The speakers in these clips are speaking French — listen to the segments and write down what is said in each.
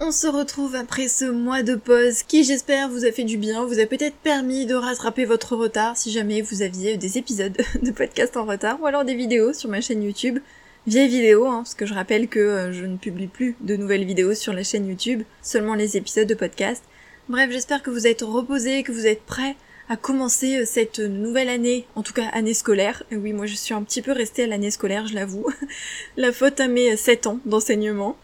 on se retrouve après ce mois de pause qui j'espère vous a fait du bien, vous a peut-être permis de rattraper votre retard si jamais vous aviez des épisodes de podcast en retard ou alors des vidéos sur ma chaîne YouTube. Vieille vidéo, hein, parce que je rappelle que euh, je ne publie plus de nouvelles vidéos sur la chaîne YouTube, seulement les épisodes de podcast. Bref, j'espère que vous êtes reposés, que vous êtes prêts à commencer euh, cette nouvelle année, en tout cas année scolaire. Et oui, moi je suis un petit peu restée à l'année scolaire, je l'avoue. La faute à mes 7 ans d'enseignement.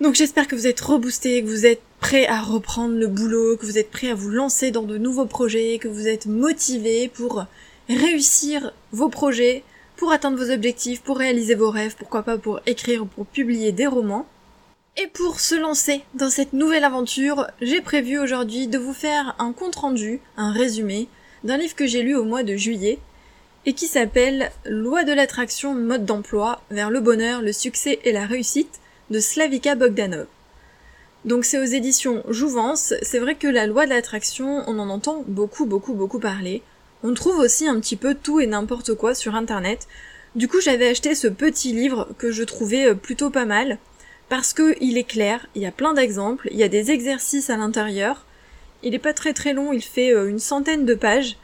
Donc j'espère que vous êtes reboostés, que vous êtes prêts à reprendre le boulot, que vous êtes prêts à vous lancer dans de nouveaux projets, que vous êtes motivés pour réussir vos projets, pour atteindre vos objectifs, pour réaliser vos rêves, pourquoi pas pour écrire ou pour publier des romans. Et pour se lancer dans cette nouvelle aventure, j'ai prévu aujourd'hui de vous faire un compte rendu, un résumé, d'un livre que j'ai lu au mois de juillet, et qui s'appelle Loi de l'attraction, mode d'emploi, vers le bonheur, le succès et la réussite, de Slavika Bogdanov. Donc c'est aux éditions Jouvence, c'est vrai que la loi de l'attraction, on en entend beaucoup beaucoup beaucoup parler. On trouve aussi un petit peu tout et n'importe quoi sur internet. Du coup j'avais acheté ce petit livre que je trouvais euh, plutôt pas mal, parce que il est clair, il y a plein d'exemples, il y a des exercices à l'intérieur. Il est pas très très long, il fait euh, une centaine de pages.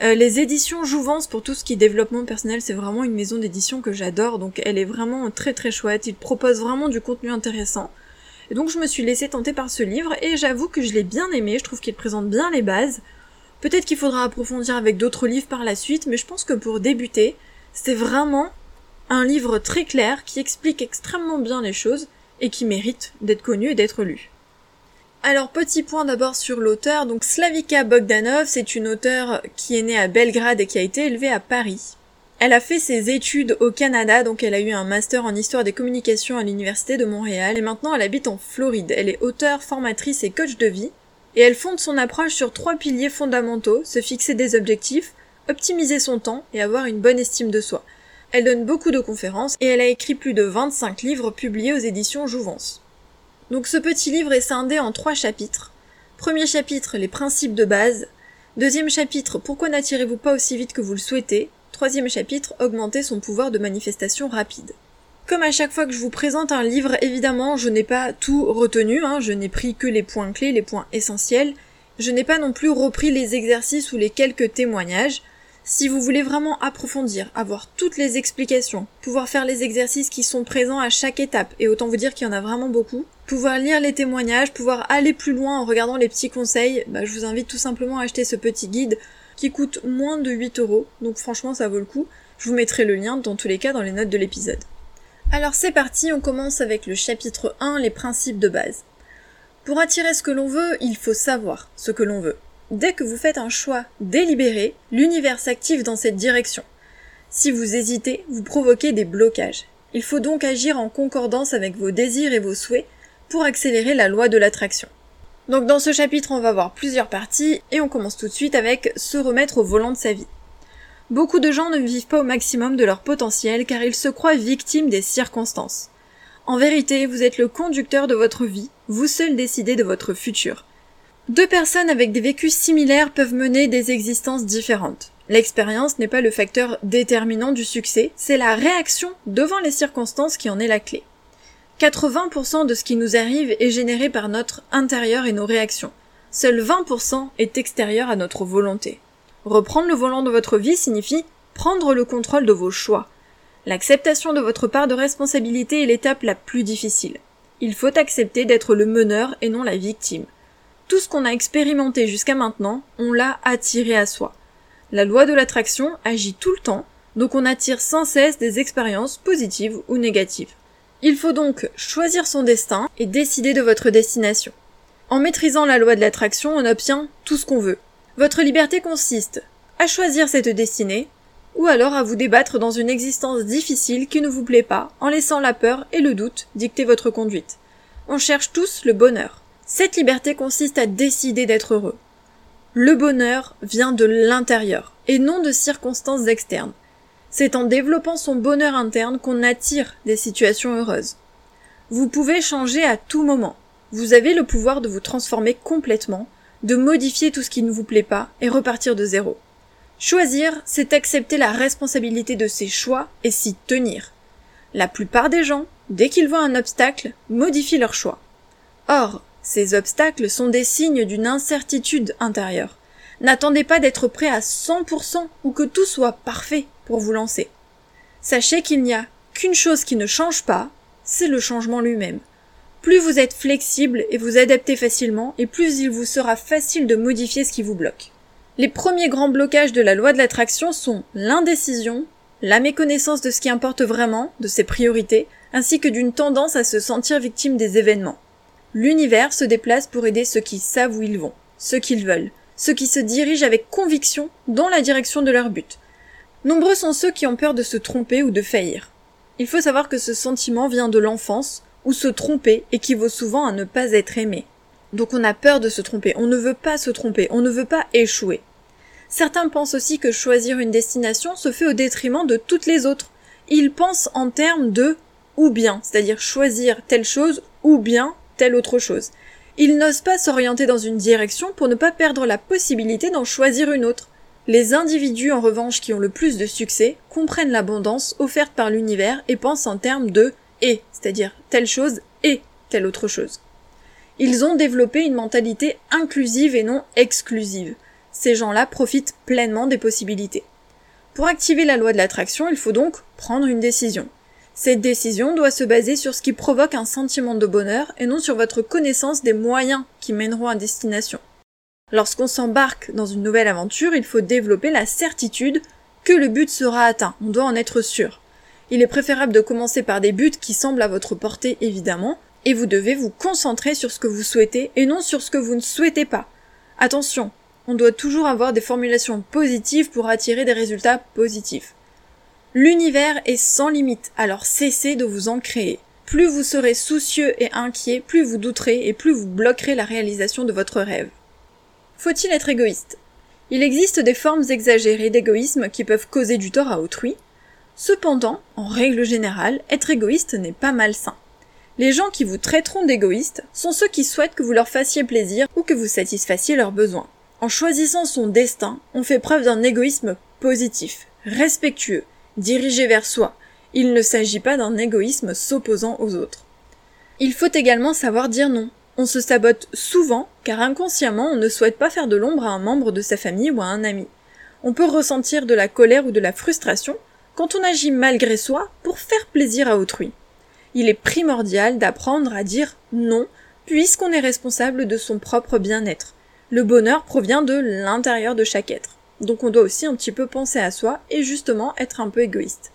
Euh, les éditions Jouvence pour tout ce qui est développement personnel, c'est vraiment une maison d'édition que j'adore, donc elle est vraiment très très chouette, il propose vraiment du contenu intéressant. Donc je me suis laissée tenter par ce livre et j'avoue que je l'ai bien aimé, je trouve qu'il présente bien les bases. Peut-être qu'il faudra approfondir avec d'autres livres par la suite, mais je pense que pour débuter, c'est vraiment un livre très clair qui explique extrêmement bien les choses et qui mérite d'être connu et d'être lu. Alors petit point d'abord sur l'auteur, donc Slavika Bogdanov, c'est une auteure qui est née à Belgrade et qui a été élevée à Paris. Elle a fait ses études au Canada, donc elle a eu un master en histoire des communications à l'université de Montréal et maintenant elle habite en Floride. Elle est auteure, formatrice et coach de vie et elle fonde son approche sur trois piliers fondamentaux, se fixer des objectifs, optimiser son temps et avoir une bonne estime de soi. Elle donne beaucoup de conférences et elle a écrit plus de 25 livres publiés aux éditions Jouvence. Donc ce petit livre est scindé en trois chapitres. Premier chapitre, les principes de base. Deuxième chapitre, pourquoi n'attirez-vous pas aussi vite que vous le souhaitez? Troisième chapitre, augmenter son pouvoir de manifestation rapide. Comme à chaque fois que je vous présente un livre, évidemment, je n'ai pas tout retenu, hein, je n'ai pris que les points clés, les points essentiels. Je n'ai pas non plus repris les exercices ou les quelques témoignages. Si vous voulez vraiment approfondir, avoir toutes les explications, pouvoir faire les exercices qui sont présents à chaque étape, et autant vous dire qu'il y en a vraiment beaucoup, pouvoir lire les témoignages, pouvoir aller plus loin en regardant les petits conseils, bah, je vous invite tout simplement à acheter ce petit guide qui coûte moins de 8 euros, donc franchement ça vaut le coup. Je vous mettrai le lien dans tous les cas dans les notes de l'épisode. Alors c'est parti, on commence avec le chapitre 1, les principes de base. Pour attirer ce que l'on veut, il faut savoir ce que l'on veut. Dès que vous faites un choix délibéré, l'univers s'active dans cette direction. Si vous hésitez, vous provoquez des blocages. Il faut donc agir en concordance avec vos désirs et vos souhaits pour accélérer la loi de l'attraction. Donc dans ce chapitre, on va voir plusieurs parties et on commence tout de suite avec se remettre au volant de sa vie. Beaucoup de gens ne vivent pas au maximum de leur potentiel car ils se croient victimes des circonstances. En vérité, vous êtes le conducteur de votre vie, vous seul décidez de votre futur. Deux personnes avec des vécus similaires peuvent mener des existences différentes. L'expérience n'est pas le facteur déterminant du succès, c'est la réaction devant les circonstances qui en est la clé. 80% de ce qui nous arrive est généré par notre intérieur et nos réactions. Seul 20% est extérieur à notre volonté. Reprendre le volant de votre vie signifie prendre le contrôle de vos choix. L'acceptation de votre part de responsabilité est l'étape la plus difficile. Il faut accepter d'être le meneur et non la victime. Tout ce qu'on a expérimenté jusqu'à maintenant, on l'a attiré à soi. La loi de l'attraction agit tout le temps, donc on attire sans cesse des expériences positives ou négatives. Il faut donc choisir son destin et décider de votre destination. En maîtrisant la loi de l'attraction, on obtient tout ce qu'on veut. Votre liberté consiste à choisir cette destinée, ou alors à vous débattre dans une existence difficile qui ne vous plaît pas, en laissant la peur et le doute dicter votre conduite. On cherche tous le bonheur. Cette liberté consiste à décider d'être heureux. Le bonheur vient de l'intérieur et non de circonstances externes. C'est en développant son bonheur interne qu'on attire des situations heureuses. Vous pouvez changer à tout moment. Vous avez le pouvoir de vous transformer complètement, de modifier tout ce qui ne vous plaît pas et repartir de zéro. Choisir, c'est accepter la responsabilité de ses choix et s'y tenir. La plupart des gens, dès qu'ils voient un obstacle, modifient leur choix. Or, ces obstacles sont des signes d'une incertitude intérieure. N'attendez pas d'être prêt à 100% ou que tout soit parfait vous lancer. Sachez qu'il n'y a qu'une chose qui ne change pas, c'est le changement lui-même. Plus vous êtes flexible et vous adaptez facilement, et plus il vous sera facile de modifier ce qui vous bloque. Les premiers grands blocages de la loi de l'attraction sont l'indécision, la méconnaissance de ce qui importe vraiment, de ses priorités, ainsi que d'une tendance à se sentir victime des événements. L'univers se déplace pour aider ceux qui savent où ils vont, ceux qu'ils veulent, ceux qui se dirigent avec conviction dans la direction de leur but. Nombreux sont ceux qui ont peur de se tromper ou de faillir. Il faut savoir que ce sentiment vient de l'enfance, où se tromper équivaut souvent à ne pas être aimé. Donc on a peur de se tromper, on ne veut pas se tromper, on ne veut pas échouer. Certains pensent aussi que choisir une destination se fait au détriment de toutes les autres. Ils pensent en termes de ou bien, c'est-à-dire choisir telle chose ou bien telle autre chose. Ils n'osent pas s'orienter dans une direction pour ne pas perdre la possibilité d'en choisir une autre. Les individus en revanche qui ont le plus de succès comprennent l'abondance offerte par l'univers et pensent en termes de et, c'est-à-dire telle chose et telle autre chose. Ils ont développé une mentalité inclusive et non exclusive. Ces gens-là profitent pleinement des possibilités. Pour activer la loi de l'attraction, il faut donc prendre une décision. Cette décision doit se baser sur ce qui provoque un sentiment de bonheur et non sur votre connaissance des moyens qui mèneront à destination. Lorsqu'on s'embarque dans une nouvelle aventure, il faut développer la certitude que le but sera atteint. On doit en être sûr. Il est préférable de commencer par des buts qui semblent à votre portée évidemment, et vous devez vous concentrer sur ce que vous souhaitez et non sur ce que vous ne souhaitez pas. Attention, on doit toujours avoir des formulations positives pour attirer des résultats positifs. L'univers est sans limite, alors cessez de vous en créer. Plus vous serez soucieux et inquiet, plus vous douterez et plus vous bloquerez la réalisation de votre rêve. Faut-il être égoïste? Il existe des formes exagérées d'égoïsme qui peuvent causer du tort à autrui. Cependant, en règle générale, être égoïste n'est pas malsain. Les gens qui vous traiteront d'égoïste sont ceux qui souhaitent que vous leur fassiez plaisir ou que vous satisfassiez leurs besoins. En choisissant son destin, on fait preuve d'un égoïsme positif, respectueux, dirigé vers soi. Il ne s'agit pas d'un égoïsme s'opposant aux autres. Il faut également savoir dire non. On se sabote souvent car inconsciemment on ne souhaite pas faire de l'ombre à un membre de sa famille ou à un ami. On peut ressentir de la colère ou de la frustration quand on agit malgré soi pour faire plaisir à autrui. Il est primordial d'apprendre à dire non puisqu'on est responsable de son propre bien-être. Le bonheur provient de l'intérieur de chaque être. Donc on doit aussi un petit peu penser à soi et justement être un peu égoïste.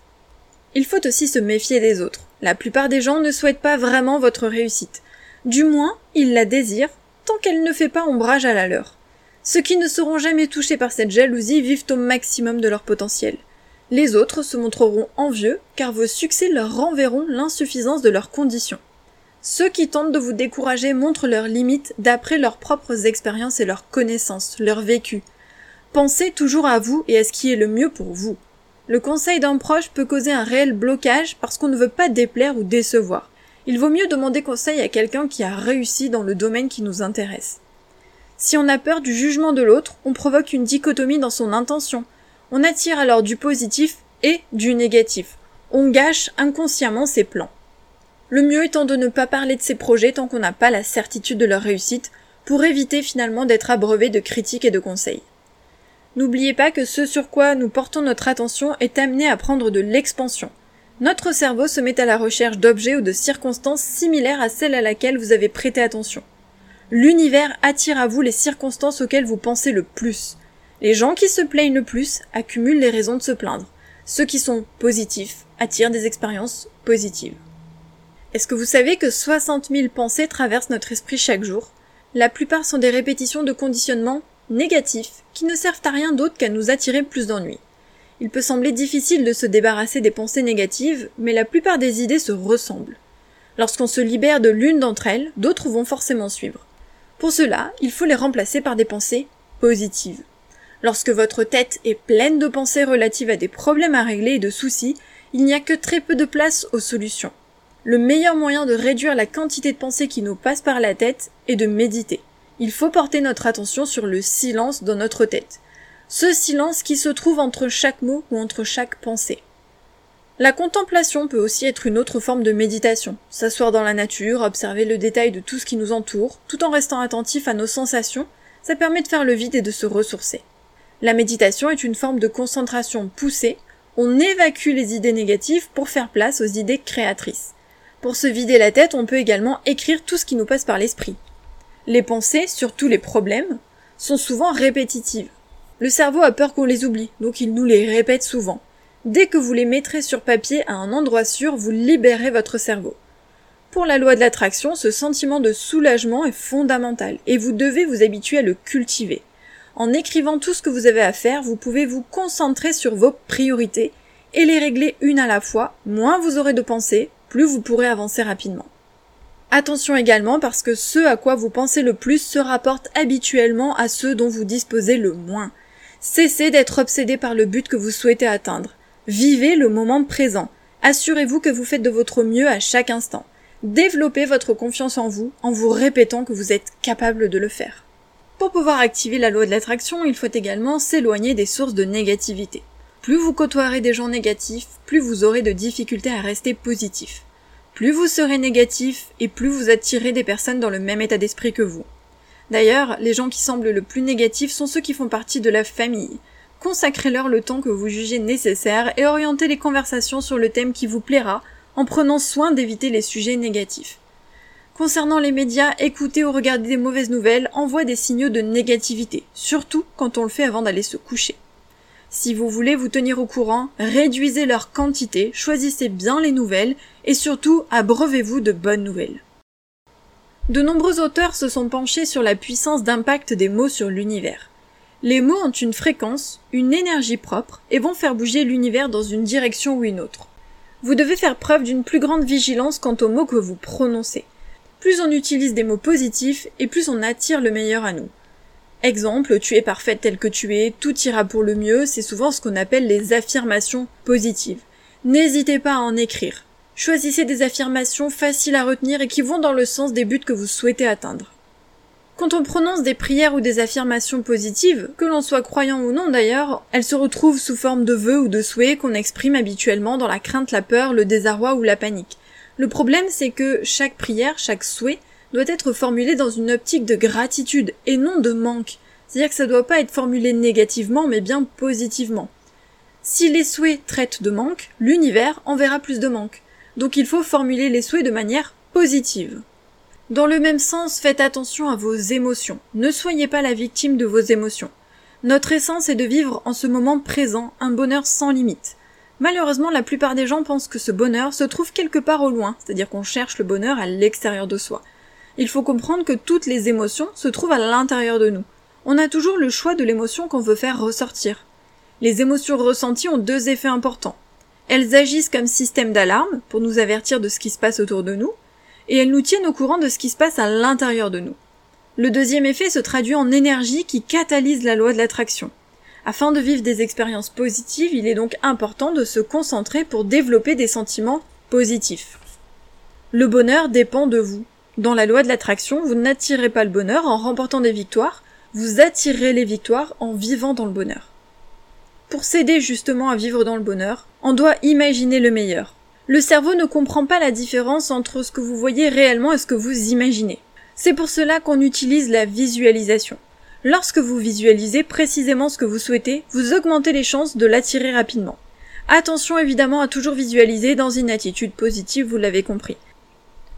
Il faut aussi se méfier des autres. La plupart des gens ne souhaitent pas vraiment votre réussite. Du moins, il la désire tant qu'elle ne fait pas ombrage à la leur. Ceux qui ne seront jamais touchés par cette jalousie vivent au maximum de leur potentiel. Les autres se montreront envieux car vos succès leur renverront l'insuffisance de leurs conditions. Ceux qui tentent de vous décourager montrent leurs limites d'après leurs propres expériences et leurs connaissances, leur vécu. Pensez toujours à vous et à ce qui est le mieux pour vous. Le conseil d'un proche peut causer un réel blocage parce qu'on ne veut pas déplaire ou décevoir. Il vaut mieux demander conseil à quelqu'un qui a réussi dans le domaine qui nous intéresse. Si on a peur du jugement de l'autre, on provoque une dichotomie dans son intention. On attire alors du positif et du négatif. On gâche inconsciemment ses plans. Le mieux étant de ne pas parler de ses projets tant qu'on n'a pas la certitude de leur réussite, pour éviter finalement d'être abreuvé de critiques et de conseils. N'oubliez pas que ce sur quoi nous portons notre attention est amené à prendre de l'expansion. Notre cerveau se met à la recherche d'objets ou de circonstances similaires à celles à laquelle vous avez prêté attention. L'univers attire à vous les circonstances auxquelles vous pensez le plus. Les gens qui se plaignent le plus accumulent les raisons de se plaindre. Ceux qui sont positifs attirent des expériences positives. Est-ce que vous savez que 60 000 pensées traversent notre esprit chaque jour? La plupart sont des répétitions de conditionnements négatifs qui ne servent à rien d'autre qu'à nous attirer plus d'ennuis. Il peut sembler difficile de se débarrasser des pensées négatives, mais la plupart des idées se ressemblent. Lorsqu'on se libère de l'une d'entre elles, d'autres vont forcément suivre. Pour cela, il faut les remplacer par des pensées positives. Lorsque votre tête est pleine de pensées relatives à des problèmes à régler et de soucis, il n'y a que très peu de place aux solutions. Le meilleur moyen de réduire la quantité de pensées qui nous passent par la tête est de méditer. Il faut porter notre attention sur le silence dans notre tête ce silence qui se trouve entre chaque mot ou entre chaque pensée. La contemplation peut aussi être une autre forme de méditation. S'asseoir dans la nature, observer le détail de tout ce qui nous entoure, tout en restant attentif à nos sensations, ça permet de faire le vide et de se ressourcer. La méditation est une forme de concentration poussée, on évacue les idées négatives pour faire place aux idées créatrices. Pour se vider la tête, on peut également écrire tout ce qui nous passe par l'esprit. Les pensées, surtout les problèmes, sont souvent répétitives. Le cerveau a peur qu'on les oublie, donc il nous les répète souvent. Dès que vous les mettrez sur papier à un endroit sûr, vous libérez votre cerveau. Pour la loi de l'attraction, ce sentiment de soulagement est fondamental et vous devez vous habituer à le cultiver. En écrivant tout ce que vous avez à faire, vous pouvez vous concentrer sur vos priorités et les régler une à la fois. Moins vous aurez de pensées, plus vous pourrez avancer rapidement. Attention également parce que ce à quoi vous pensez le plus se rapporte habituellement à ceux dont vous disposez le moins. Cessez d'être obsédé par le but que vous souhaitez atteindre. Vivez le moment présent. Assurez-vous que vous faites de votre mieux à chaque instant. Développez votre confiance en vous en vous répétant que vous êtes capable de le faire. Pour pouvoir activer la loi de l'attraction, il faut également s'éloigner des sources de négativité. Plus vous côtoierez des gens négatifs, plus vous aurez de difficultés à rester positif. Plus vous serez négatif et plus vous attirez des personnes dans le même état d'esprit que vous. D'ailleurs, les gens qui semblent le plus négatifs sont ceux qui font partie de la famille, consacrez-leur le temps que vous jugez nécessaire et orientez les conversations sur le thème qui vous plaira en prenant soin d'éviter les sujets négatifs. Concernant les médias, écouter ou regarder des mauvaises nouvelles envoie des signaux de négativité, surtout quand on le fait avant d'aller se coucher. Si vous voulez vous tenir au courant, réduisez leur quantité, choisissez bien les nouvelles et surtout abreuvez-vous de bonnes nouvelles. De nombreux auteurs se sont penchés sur la puissance d'impact des mots sur l'univers. Les mots ont une fréquence, une énergie propre et vont faire bouger l'univers dans une direction ou une autre. Vous devez faire preuve d'une plus grande vigilance quant aux mots que vous prononcez. Plus on utilise des mots positifs et plus on attire le meilleur à nous. Exemple, tu es parfaite telle que tu es, tout ira pour le mieux, c'est souvent ce qu'on appelle les affirmations positives. N'hésitez pas à en écrire. Choisissez des affirmations faciles à retenir et qui vont dans le sens des buts que vous souhaitez atteindre. Quand on prononce des prières ou des affirmations positives, que l'on soit croyant ou non d'ailleurs, elles se retrouvent sous forme de vœux ou de souhaits qu'on exprime habituellement dans la crainte, la peur, le désarroi ou la panique. Le problème c'est que chaque prière, chaque souhait doit être formulé dans une optique de gratitude et non de manque. C'est-à-dire que ça doit pas être formulé négativement mais bien positivement. Si les souhaits traitent de manque, l'univers enverra plus de manque. Donc il faut formuler les souhaits de manière positive. Dans le même sens, faites attention à vos émotions. Ne soyez pas la victime de vos émotions. Notre essence est de vivre en ce moment présent un bonheur sans limite. Malheureusement, la plupart des gens pensent que ce bonheur se trouve quelque part au loin, c'est-à-dire qu'on cherche le bonheur à l'extérieur de soi. Il faut comprendre que toutes les émotions se trouvent à l'intérieur de nous. On a toujours le choix de l'émotion qu'on veut faire ressortir. Les émotions ressenties ont deux effets importants. Elles agissent comme système d'alarme pour nous avertir de ce qui se passe autour de nous, et elles nous tiennent au courant de ce qui se passe à l'intérieur de nous. Le deuxième effet se traduit en énergie qui catalyse la loi de l'attraction. Afin de vivre des expériences positives, il est donc important de se concentrer pour développer des sentiments positifs. Le bonheur dépend de vous. Dans la loi de l'attraction, vous n'attirez pas le bonheur en remportant des victoires, vous attirez les victoires en vivant dans le bonheur. Pour s'aider justement à vivre dans le bonheur, on doit imaginer le meilleur. Le cerveau ne comprend pas la différence entre ce que vous voyez réellement et ce que vous imaginez. C'est pour cela qu'on utilise la visualisation. Lorsque vous visualisez précisément ce que vous souhaitez, vous augmentez les chances de l'attirer rapidement. Attention évidemment à toujours visualiser dans une attitude positive, vous l'avez compris.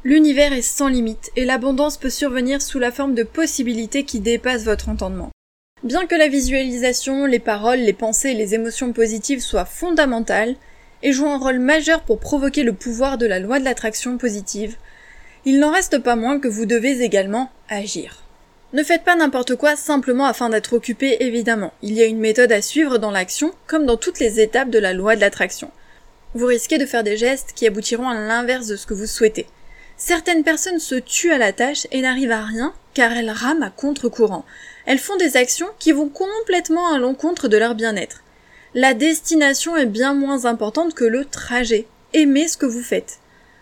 L'univers est sans limite et l'abondance peut survenir sous la forme de possibilités qui dépassent votre entendement. Bien que la visualisation, les paroles, les pensées et les émotions positives soient fondamentales, et joue un rôle majeur pour provoquer le pouvoir de la loi de l'attraction positive, il n'en reste pas moins que vous devez également agir. Ne faites pas n'importe quoi simplement afin d'être occupé, évidemment. Il y a une méthode à suivre dans l'action, comme dans toutes les étapes de la loi de l'attraction. Vous risquez de faire des gestes qui aboutiront à l'inverse de ce que vous souhaitez. Certaines personnes se tuent à la tâche et n'arrivent à rien car elles rament à contre-courant. Elles font des actions qui vont complètement à l'encontre de leur bien-être la destination est bien moins importante que le trajet. Aimez ce que vous faites.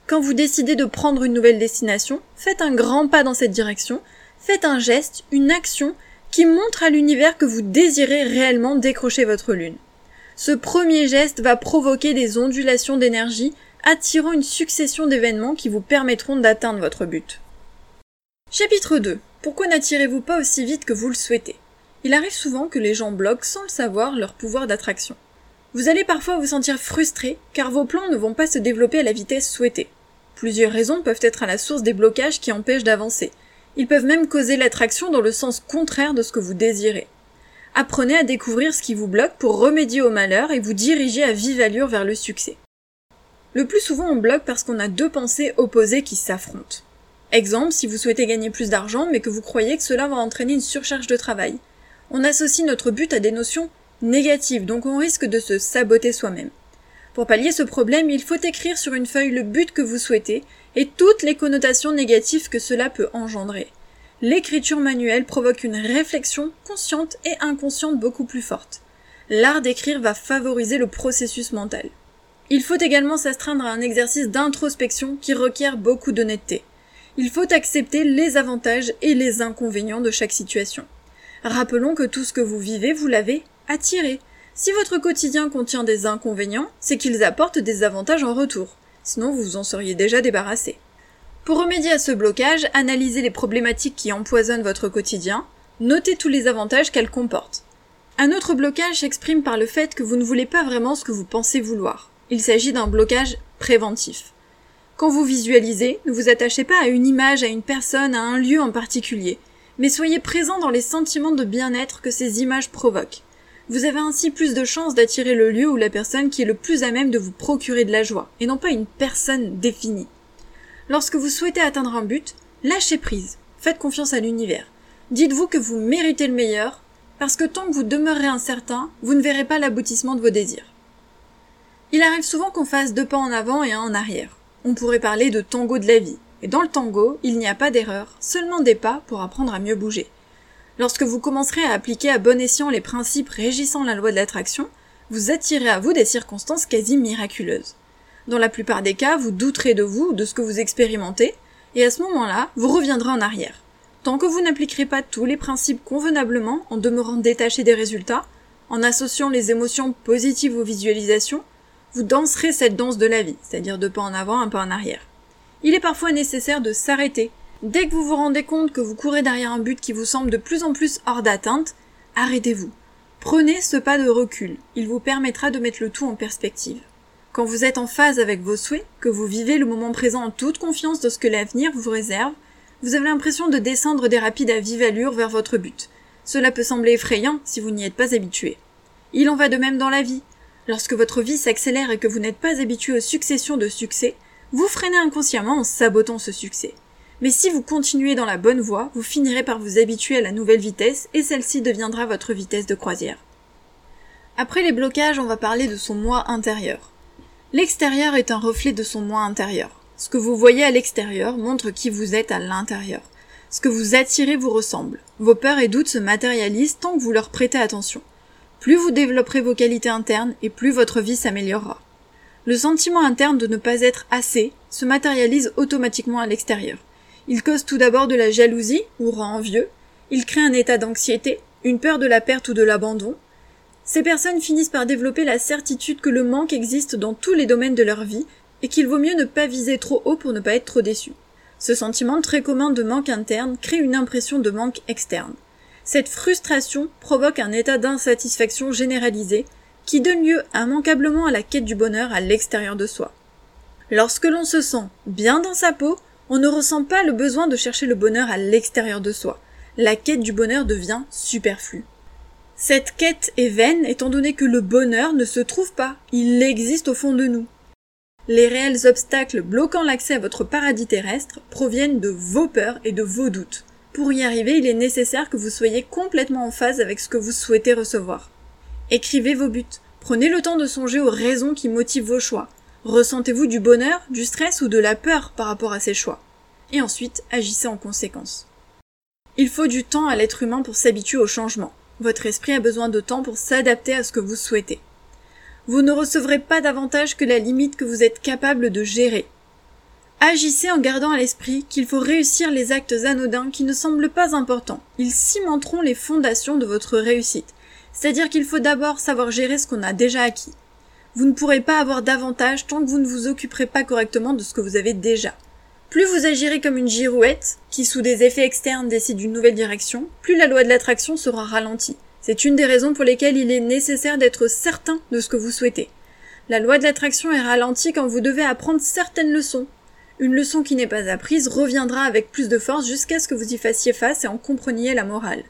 Quand vous décidez de prendre une nouvelle destination, faites un grand pas dans cette direction, faites un geste, une action qui montre à l'univers que vous désirez réellement décrocher votre lune. Ce premier geste va provoquer des ondulations d'énergie, attirant une succession d'événements qui vous permettront d'atteindre votre but. Chapitre 2. Pourquoi n'attirez-vous pas aussi vite que vous le souhaitez? Il arrive souvent que les gens bloquent sans le savoir leur pouvoir d'attraction. Vous allez parfois vous sentir frustré car vos plans ne vont pas se développer à la vitesse souhaitée. Plusieurs raisons peuvent être à la source des blocages qui empêchent d'avancer. Ils peuvent même causer l'attraction dans le sens contraire de ce que vous désirez. Apprenez à découvrir ce qui vous bloque pour remédier au malheur et vous diriger à vive allure vers le succès. Le plus souvent on bloque parce qu'on a deux pensées opposées qui s'affrontent. Exemple, si vous souhaitez gagner plus d'argent mais que vous croyez que cela va entraîner une surcharge de travail. On associe notre but à des notions négatives, donc on risque de se saboter soi-même. Pour pallier ce problème, il faut écrire sur une feuille le but que vous souhaitez et toutes les connotations négatives que cela peut engendrer. L'écriture manuelle provoque une réflexion consciente et inconsciente beaucoup plus forte. L'art d'écrire va favoriser le processus mental. Il faut également s'astreindre à un exercice d'introspection qui requiert beaucoup d'honnêteté. Il faut accepter les avantages et les inconvénients de chaque situation. Rappelons que tout ce que vous vivez, vous l'avez attiré. Si votre quotidien contient des inconvénients, c'est qu'ils apportent des avantages en retour. Sinon, vous vous en seriez déjà débarrassé. Pour remédier à ce blocage, analysez les problématiques qui empoisonnent votre quotidien, notez tous les avantages qu'elles comportent. Un autre blocage s'exprime par le fait que vous ne voulez pas vraiment ce que vous pensez vouloir. Il s'agit d'un blocage préventif. Quand vous visualisez, ne vous attachez pas à une image, à une personne, à un lieu en particulier, mais soyez présent dans les sentiments de bien-être que ces images provoquent. Vous avez ainsi plus de chances d'attirer le lieu ou la personne qui est le plus à même de vous procurer de la joie, et non pas une personne définie. Lorsque vous souhaitez atteindre un but, lâchez prise, faites confiance à l'univers. Dites-vous que vous méritez le meilleur, parce que tant que vous demeurez incertain, vous ne verrez pas l'aboutissement de vos désirs. Il arrive souvent qu'on fasse deux pas en avant et un en arrière on pourrait parler de tango de la vie. Et dans le tango, il n'y a pas d'erreur, seulement des pas pour apprendre à mieux bouger. Lorsque vous commencerez à appliquer à bon escient les principes régissant la loi de l'attraction, vous attirez à vous des circonstances quasi miraculeuses. Dans la plupart des cas, vous douterez de vous, de ce que vous expérimentez, et à ce moment-là, vous reviendrez en arrière. Tant que vous n'appliquerez pas tous les principes convenablement en demeurant détaché des résultats, en associant les émotions positives aux visualisations, vous danserez cette danse de la vie, c'est-à-dire deux pas en avant, un pas en arrière. Il est parfois nécessaire de s'arrêter. Dès que vous vous rendez compte que vous courez derrière un but qui vous semble de plus en plus hors d'atteinte, arrêtez-vous. Prenez ce pas de recul, il vous permettra de mettre le tout en perspective. Quand vous êtes en phase avec vos souhaits, que vous vivez le moment présent en toute confiance de ce que l'avenir vous réserve, vous avez l'impression de descendre des rapides à vive allure vers votre but. Cela peut sembler effrayant si vous n'y êtes pas habitué. Il en va de même dans la vie. Lorsque votre vie s'accélère et que vous n'êtes pas habitué aux successions de succès, vous freinez inconsciemment en sabotant ce succès. Mais si vous continuez dans la bonne voie, vous finirez par vous habituer à la nouvelle vitesse et celle-ci deviendra votre vitesse de croisière. Après les blocages, on va parler de son moi intérieur. L'extérieur est un reflet de son moi intérieur. Ce que vous voyez à l'extérieur montre qui vous êtes à l'intérieur. Ce que vous attirez vous ressemble. Vos peurs et doutes se matérialisent tant que vous leur prêtez attention. Plus vous développerez vos qualités internes et plus votre vie s'améliorera. Le sentiment interne de ne pas être assez se matérialise automatiquement à l'extérieur. Il cause tout d'abord de la jalousie ou rend envieux, il crée un état d'anxiété, une peur de la perte ou de l'abandon. Ces personnes finissent par développer la certitude que le manque existe dans tous les domaines de leur vie et qu'il vaut mieux ne pas viser trop haut pour ne pas être trop déçu. Ce sentiment très commun de manque interne crée une impression de manque externe. Cette frustration provoque un état d'insatisfaction généralisé qui donne lieu immanquablement à la quête du bonheur à l'extérieur de soi. Lorsque l'on se sent bien dans sa peau, on ne ressent pas le besoin de chercher le bonheur à l'extérieur de soi. La quête du bonheur devient superflue. Cette quête est vaine étant donné que le bonheur ne se trouve pas, il existe au fond de nous. Les réels obstacles bloquant l'accès à votre paradis terrestre proviennent de vos peurs et de vos doutes. Pour y arriver, il est nécessaire que vous soyez complètement en phase avec ce que vous souhaitez recevoir. Écrivez vos buts. Prenez le temps de songer aux raisons qui motivent vos choix. Ressentez-vous du bonheur, du stress ou de la peur par rapport à ces choix. Et ensuite, agissez en conséquence. Il faut du temps à l'être humain pour s'habituer au changement. Votre esprit a besoin de temps pour s'adapter à ce que vous souhaitez. Vous ne recevrez pas davantage que la limite que vous êtes capable de gérer. Agissez en gardant à l'esprit qu'il faut réussir les actes anodins qui ne semblent pas importants. Ils cimenteront les fondations de votre réussite. C'est-à-dire qu'il faut d'abord savoir gérer ce qu'on a déjà acquis. Vous ne pourrez pas avoir davantage tant que vous ne vous occuperez pas correctement de ce que vous avez déjà. Plus vous agirez comme une girouette, qui sous des effets externes décide d'une nouvelle direction, plus la loi de l'attraction sera ralentie. C'est une des raisons pour lesquelles il est nécessaire d'être certain de ce que vous souhaitez. La loi de l'attraction est ralentie quand vous devez apprendre certaines leçons. Une leçon qui n'est pas apprise reviendra avec plus de force jusqu'à ce que vous y fassiez face et en compreniez la morale.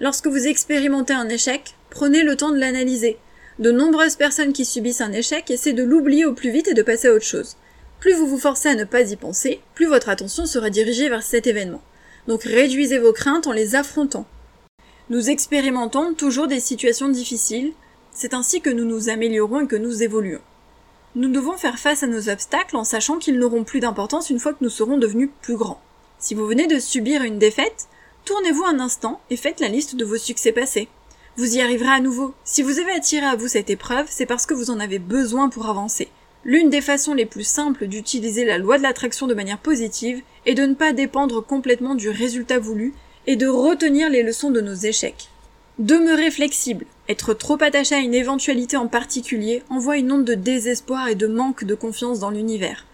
Lorsque vous expérimentez un échec, prenez le temps de l'analyser. De nombreuses personnes qui subissent un échec essaient de l'oublier au plus vite et de passer à autre chose. Plus vous vous forcez à ne pas y penser, plus votre attention sera dirigée vers cet événement. Donc réduisez vos craintes en les affrontant. Nous expérimentons toujours des situations difficiles, c'est ainsi que nous nous améliorons et que nous évoluons. Nous devons faire face à nos obstacles en sachant qu'ils n'auront plus d'importance une fois que nous serons devenus plus grands. Si vous venez de subir une défaite, tournez-vous un instant et faites la liste de vos succès passés. Vous y arriverez à nouveau. Si vous avez attiré à vous cette épreuve, c'est parce que vous en avez besoin pour avancer. L'une des façons les plus simples d'utiliser la loi de l'attraction de manière positive est de ne pas dépendre complètement du résultat voulu et de retenir les leçons de nos échecs. Demeurer flexible, être trop attaché à une éventualité en particulier envoie une onde de désespoir et de manque de confiance dans l'univers.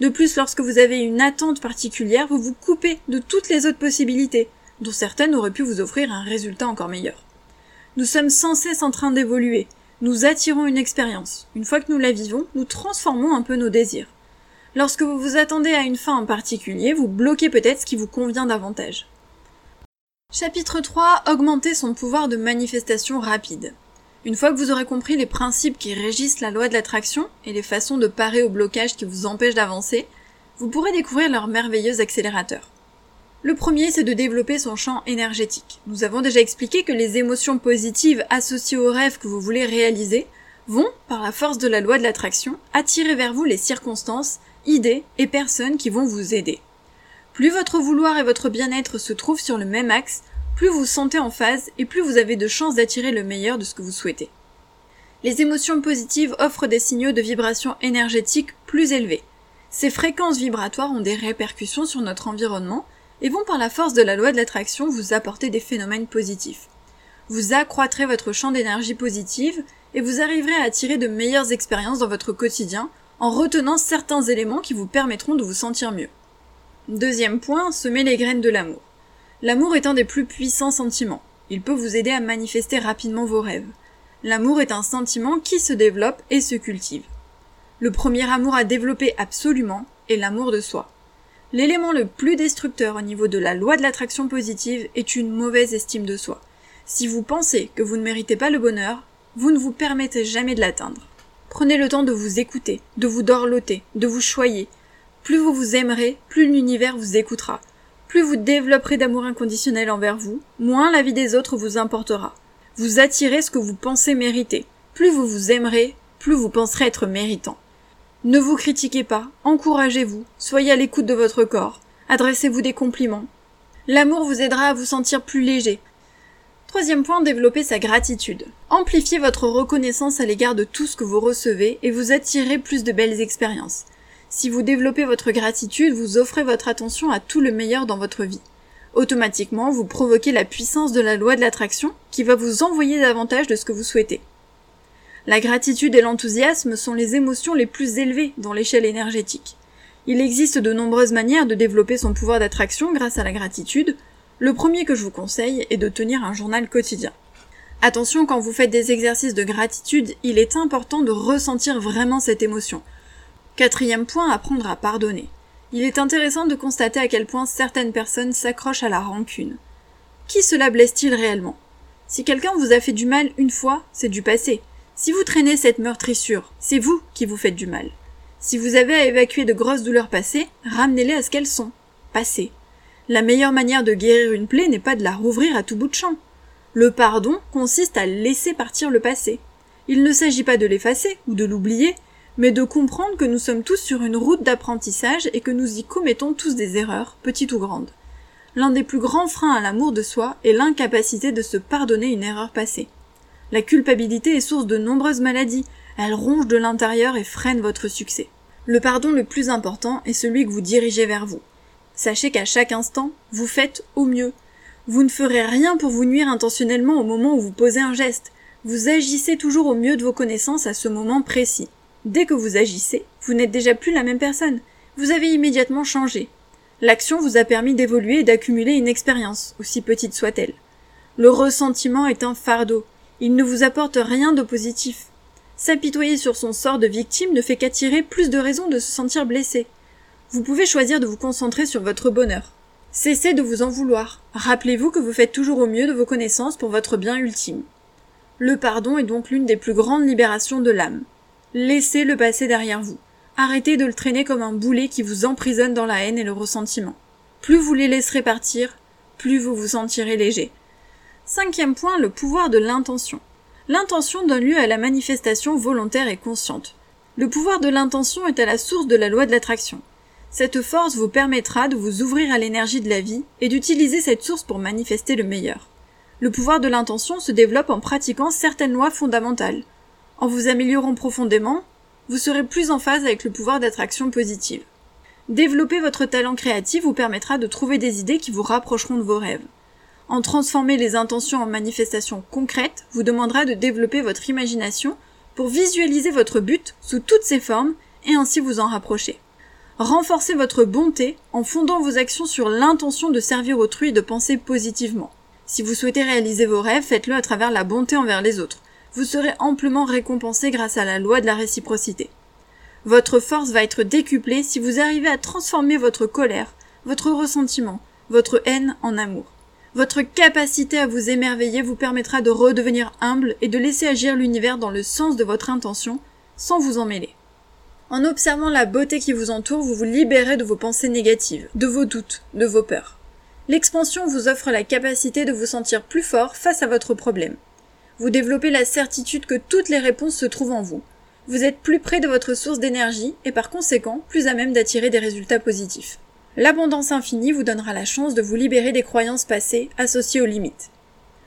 De plus, lorsque vous avez une attente particulière, vous vous coupez de toutes les autres possibilités, dont certaines auraient pu vous offrir un résultat encore meilleur. Nous sommes sans cesse en train d'évoluer. Nous attirons une expérience. Une fois que nous la vivons, nous transformons un peu nos désirs. Lorsque vous vous attendez à une fin en particulier, vous bloquez peut-être ce qui vous convient davantage. Chapitre 3. Augmenter son pouvoir de manifestation rapide. Une fois que vous aurez compris les principes qui régissent la loi de l'attraction et les façons de parer aux blocages qui vous empêchent d'avancer, vous pourrez découvrir leur merveilleux accélérateur. Le premier, c'est de développer son champ énergétique. Nous avons déjà expliqué que les émotions positives associées aux rêves que vous voulez réaliser vont, par la force de la loi de l'attraction, attirer vers vous les circonstances, idées et personnes qui vont vous aider. Plus votre vouloir et votre bien-être se trouvent sur le même axe, plus vous sentez en phase et plus vous avez de chances d'attirer le meilleur de ce que vous souhaitez. Les émotions positives offrent des signaux de vibration énergétique plus élevés. Ces fréquences vibratoires ont des répercussions sur notre environnement et vont par la force de la loi de l'attraction vous apporter des phénomènes positifs. Vous accroîtrez votre champ d'énergie positive et vous arriverez à attirer de meilleures expériences dans votre quotidien en retenant certains éléments qui vous permettront de vous sentir mieux. Deuxième point, semer les graines de l'amour. L'amour est un des plus puissants sentiments. Il peut vous aider à manifester rapidement vos rêves. L'amour est un sentiment qui se développe et se cultive. Le premier amour à développer absolument est l'amour de soi. L'élément le plus destructeur au niveau de la loi de l'attraction positive est une mauvaise estime de soi. Si vous pensez que vous ne méritez pas le bonheur, vous ne vous permettez jamais de l'atteindre. Prenez le temps de vous écouter, de vous dorloter, de vous choyer. Plus vous vous aimerez, plus l'univers vous écoutera. Plus vous développerez d'amour inconditionnel envers vous, moins la vie des autres vous importera. Vous attirez ce que vous pensez mériter. Plus vous vous aimerez, plus vous penserez être méritant. Ne vous critiquez pas, encouragez-vous, soyez à l'écoute de votre corps, adressez-vous des compliments. L'amour vous aidera à vous sentir plus léger. Troisième point, développer sa gratitude. Amplifiez votre reconnaissance à l'égard de tout ce que vous recevez et vous attirez plus de belles expériences. Si vous développez votre gratitude, vous offrez votre attention à tout le meilleur dans votre vie. Automatiquement, vous provoquez la puissance de la loi de l'attraction qui va vous envoyer davantage de ce que vous souhaitez. La gratitude et l'enthousiasme sont les émotions les plus élevées dans l'échelle énergétique. Il existe de nombreuses manières de développer son pouvoir d'attraction grâce à la gratitude. Le premier que je vous conseille est de tenir un journal quotidien. Attention, quand vous faites des exercices de gratitude, il est important de ressentir vraiment cette émotion. Quatrième point, apprendre à pardonner. Il est intéressant de constater à quel point certaines personnes s'accrochent à la rancune. Qui cela blesse-t-il réellement? Si quelqu'un vous a fait du mal une fois, c'est du passé. Si vous traînez cette meurtrissure, c'est vous qui vous faites du mal. Si vous avez à évacuer de grosses douleurs passées, ramenez-les à ce qu'elles sont. Passées. La meilleure manière de guérir une plaie n'est pas de la rouvrir à tout bout de champ. Le pardon consiste à laisser partir le passé. Il ne s'agit pas de l'effacer ou de l'oublier, mais de comprendre que nous sommes tous sur une route d'apprentissage et que nous y commettons tous des erreurs, petites ou grandes. L'un des plus grands freins à l'amour de soi est l'incapacité de se pardonner une erreur passée. La culpabilité est source de nombreuses maladies, elle ronge de l'intérieur et freine votre succès. Le pardon le plus important est celui que vous dirigez vers vous. Sachez qu'à chaque instant, vous faites au mieux. Vous ne ferez rien pour vous nuire intentionnellement au moment où vous posez un geste. Vous agissez toujours au mieux de vos connaissances à ce moment précis. Dès que vous agissez, vous n'êtes déjà plus la même personne. Vous avez immédiatement changé. L'action vous a permis d'évoluer et d'accumuler une expérience, aussi petite soit-elle. Le ressentiment est un fardeau. Il ne vous apporte rien de positif. S'apitoyer sur son sort de victime ne fait qu'attirer plus de raisons de se sentir blessé. Vous pouvez choisir de vous concentrer sur votre bonheur. Cessez de vous en vouloir. Rappelez-vous que vous faites toujours au mieux de vos connaissances pour votre bien ultime. Le pardon est donc l'une des plus grandes libérations de l'âme. Laissez le passé derrière vous. Arrêtez de le traîner comme un boulet qui vous emprisonne dans la haine et le ressentiment. Plus vous les laisserez partir, plus vous vous sentirez léger. Cinquième point, le pouvoir de l'intention. L'intention donne lieu à la manifestation volontaire et consciente. Le pouvoir de l'intention est à la source de la loi de l'attraction. Cette force vous permettra de vous ouvrir à l'énergie de la vie et d'utiliser cette source pour manifester le meilleur. Le pouvoir de l'intention se développe en pratiquant certaines lois fondamentales. En vous améliorant profondément, vous serez plus en phase avec le pouvoir d'attraction positive. Développer votre talent créatif vous permettra de trouver des idées qui vous rapprocheront de vos rêves en transformer les intentions en manifestations concrètes vous demandera de développer votre imagination pour visualiser votre but sous toutes ses formes et ainsi vous en rapprocher. Renforcez votre bonté en fondant vos actions sur l'intention de servir autrui et de penser positivement. Si vous souhaitez réaliser vos rêves, faites-le à travers la bonté envers les autres. Vous serez amplement récompensé grâce à la loi de la réciprocité. Votre force va être décuplée si vous arrivez à transformer votre colère, votre ressentiment, votre haine en amour. Votre capacité à vous émerveiller vous permettra de redevenir humble et de laisser agir l'univers dans le sens de votre intention, sans vous en mêler. En observant la beauté qui vous entoure, vous vous libérez de vos pensées négatives, de vos doutes, de vos peurs. L'expansion vous offre la capacité de vous sentir plus fort face à votre problème. Vous développez la certitude que toutes les réponses se trouvent en vous. Vous êtes plus près de votre source d'énergie et par conséquent plus à même d'attirer des résultats positifs. L'abondance infinie vous donnera la chance de vous libérer des croyances passées associées aux limites.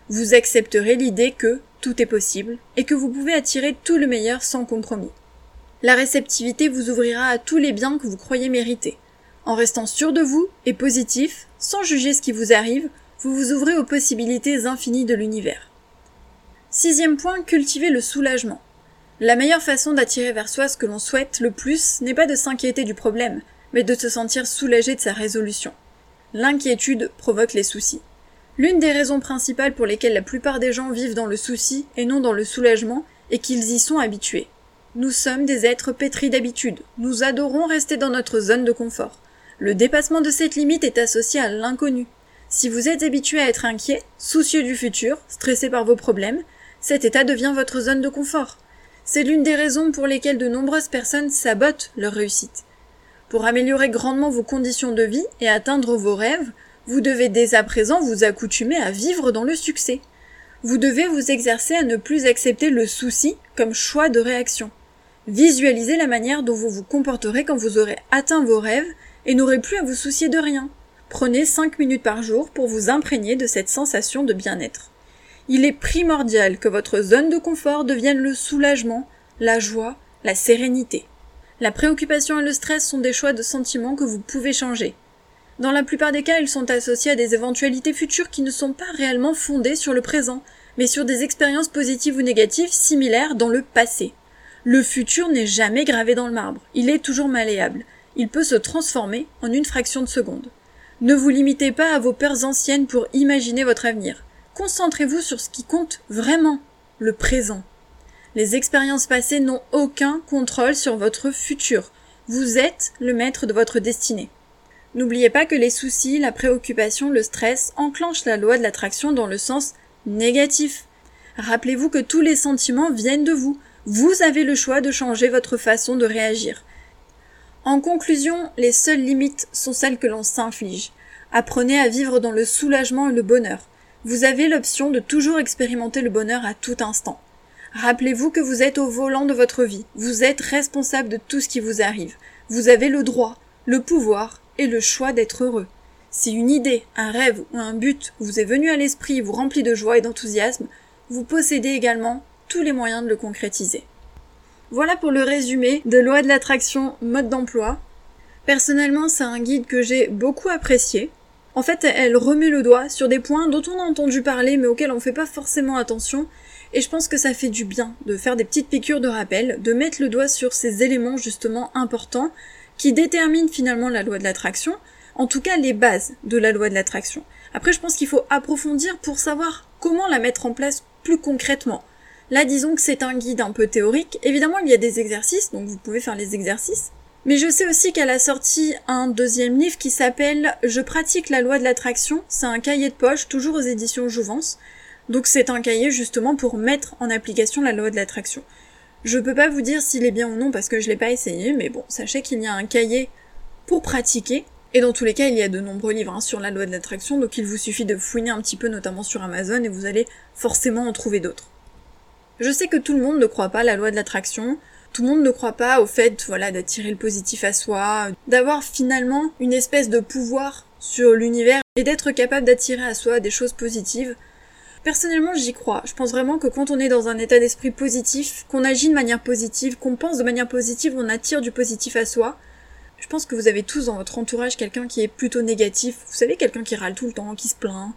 Vous accepterez l'idée que tout est possible et que vous pouvez attirer tout le meilleur sans compromis. La réceptivité vous ouvrira à tous les biens que vous croyez mériter. En restant sûr de vous et positif, sans juger ce qui vous arrive, vous vous ouvrez aux possibilités infinies de l'univers. Sixième point, cultivez le soulagement. La meilleure façon d'attirer vers soi ce que l'on souhaite le plus n'est pas de s'inquiéter du problème, mais de se sentir soulagé de sa résolution. L'inquiétude provoque les soucis. L'une des raisons principales pour lesquelles la plupart des gens vivent dans le souci et non dans le soulagement est qu'ils y sont habitués. Nous sommes des êtres pétris d'habitude. Nous adorons rester dans notre zone de confort. Le dépassement de cette limite est associé à l'inconnu. Si vous êtes habitué à être inquiet, soucieux du futur, stressé par vos problèmes, cet état devient votre zone de confort. C'est l'une des raisons pour lesquelles de nombreuses personnes sabotent leur réussite. Pour améliorer grandement vos conditions de vie et atteindre vos rêves, vous devez dès à présent vous accoutumer à vivre dans le succès. Vous devez vous exercer à ne plus accepter le souci comme choix de réaction. Visualisez la manière dont vous vous comporterez quand vous aurez atteint vos rêves et n'aurez plus à vous soucier de rien. Prenez 5 minutes par jour pour vous imprégner de cette sensation de bien-être. Il est primordial que votre zone de confort devienne le soulagement, la joie, la sérénité. La préoccupation et le stress sont des choix de sentiments que vous pouvez changer. Dans la plupart des cas, ils sont associés à des éventualités futures qui ne sont pas réellement fondées sur le présent, mais sur des expériences positives ou négatives similaires dans le passé. Le futur n'est jamais gravé dans le marbre, il est toujours malléable. Il peut se transformer en une fraction de seconde. Ne vous limitez pas à vos peurs anciennes pour imaginer votre avenir. Concentrez-vous sur ce qui compte vraiment, le présent. Les expériences passées n'ont aucun contrôle sur votre futur. Vous êtes le maître de votre destinée. N'oubliez pas que les soucis, la préoccupation, le stress enclenchent la loi de l'attraction dans le sens négatif. Rappelez-vous que tous les sentiments viennent de vous. Vous avez le choix de changer votre façon de réagir. En conclusion, les seules limites sont celles que l'on s'inflige. Apprenez à vivre dans le soulagement et le bonheur. Vous avez l'option de toujours expérimenter le bonheur à tout instant. Rappelez-vous que vous êtes au volant de votre vie. Vous êtes responsable de tout ce qui vous arrive. Vous avez le droit, le pouvoir et le choix d'être heureux. Si une idée, un rêve ou un but vous est venu à l'esprit vous remplit de joie et d'enthousiasme, vous possédez également tous les moyens de le concrétiser. Voilà pour le résumé de Loi de l'attraction mode d'emploi. Personnellement, c'est un guide que j'ai beaucoup apprécié. En fait, elle remet le doigt sur des points dont on a entendu parler mais auxquels on fait pas forcément attention. Et je pense que ça fait du bien de faire des petites piqûres de rappel, de mettre le doigt sur ces éléments justement importants qui déterminent finalement la loi de l'attraction, en tout cas les bases de la loi de l'attraction. Après, je pense qu'il faut approfondir pour savoir comment la mettre en place plus concrètement. Là, disons que c'est un guide un peu théorique. Évidemment, il y a des exercices, donc vous pouvez faire les exercices. Mais je sais aussi qu'elle a sorti un deuxième livre qui s'appelle Je pratique la loi de l'attraction. C'est un cahier de poche, toujours aux éditions Jouvence. Donc c'est un cahier justement pour mettre en application la loi de l'attraction. Je peux pas vous dire s'il est bien ou non parce que je l'ai pas essayé, mais bon, sachez qu'il y a un cahier pour pratiquer. Et dans tous les cas, il y a de nombreux livres hein, sur la loi de l'attraction, donc il vous suffit de fouiner un petit peu, notamment sur Amazon, et vous allez forcément en trouver d'autres. Je sais que tout le monde ne croit pas la loi de l'attraction, tout le monde ne croit pas au fait, voilà, d'attirer le positif à soi, d'avoir finalement une espèce de pouvoir sur l'univers et d'être capable d'attirer à soi des choses positives. Personnellement, j'y crois. Je pense vraiment que quand on est dans un état d'esprit positif, qu'on agit de manière positive, qu'on pense de manière positive, on attire du positif à soi. Je pense que vous avez tous dans votre entourage quelqu'un qui est plutôt négatif. Vous savez, quelqu'un qui râle tout le temps, qui se plaint,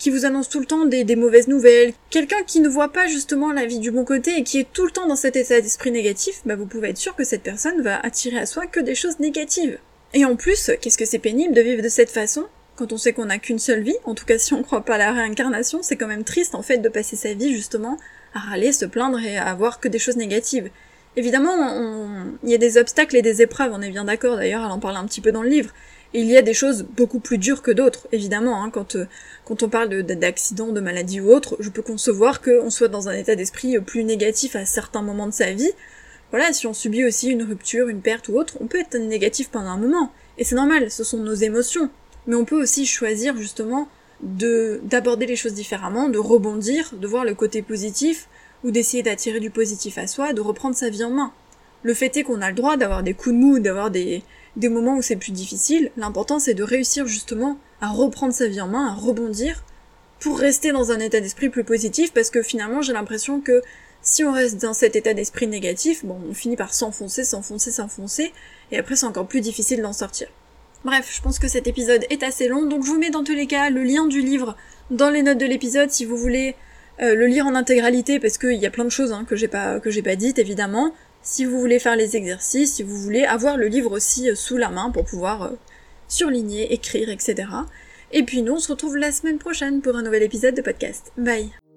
qui vous annonce tout le temps des, mauvaises nouvelles, quelqu'un qui ne voit pas justement la vie du bon côté et qui est tout le temps dans cet état d'esprit négatif, bah vous pouvez être sûr que cette personne va attirer à soi que des choses négatives. Et en plus, qu'est-ce que c'est pénible de vivre de cette façon? Quand on sait qu'on n'a qu'une seule vie, en tout cas si on croit pas à la réincarnation, c'est quand même triste en fait de passer sa vie justement à râler, se plaindre et à avoir que des choses négatives. Évidemment, il y a des obstacles et des épreuves, on est bien d'accord d'ailleurs, elle en parle un petit peu dans le livre, il y a des choses beaucoup plus dures que d'autres, évidemment. Hein, quand, euh, quand on parle d'accidents, de, de maladies ou autres, je peux concevoir qu'on soit dans un état d'esprit plus négatif à certains moments de sa vie. Voilà, si on subit aussi une rupture, une perte ou autre, on peut être négatif pendant un moment. Et c'est normal, ce sont nos émotions. Mais on peut aussi choisir justement de d'aborder les choses différemment, de rebondir, de voir le côté positif, ou d'essayer d'attirer du positif à soi, de reprendre sa vie en main. Le fait est qu'on a le droit d'avoir des coups de mou, d'avoir des, des moments où c'est plus difficile, l'important c'est de réussir justement à reprendre sa vie en main, à rebondir, pour rester dans un état d'esprit plus positif, parce que finalement j'ai l'impression que si on reste dans cet état d'esprit négatif, bon, on finit par s'enfoncer, s'enfoncer, s'enfoncer, et après c'est encore plus difficile d'en sortir. Bref, je pense que cet épisode est assez long, donc je vous mets dans tous les cas le lien du livre dans les notes de l'épisode si vous voulez euh, le lire en intégralité, parce qu'il y a plein de choses hein, que j'ai pas que j'ai pas dites évidemment si vous voulez faire les exercices, si vous voulez avoir le livre aussi euh, sous la main pour pouvoir euh, surligner, écrire, etc. Et puis nous, on se retrouve la semaine prochaine pour un nouvel épisode de podcast. Bye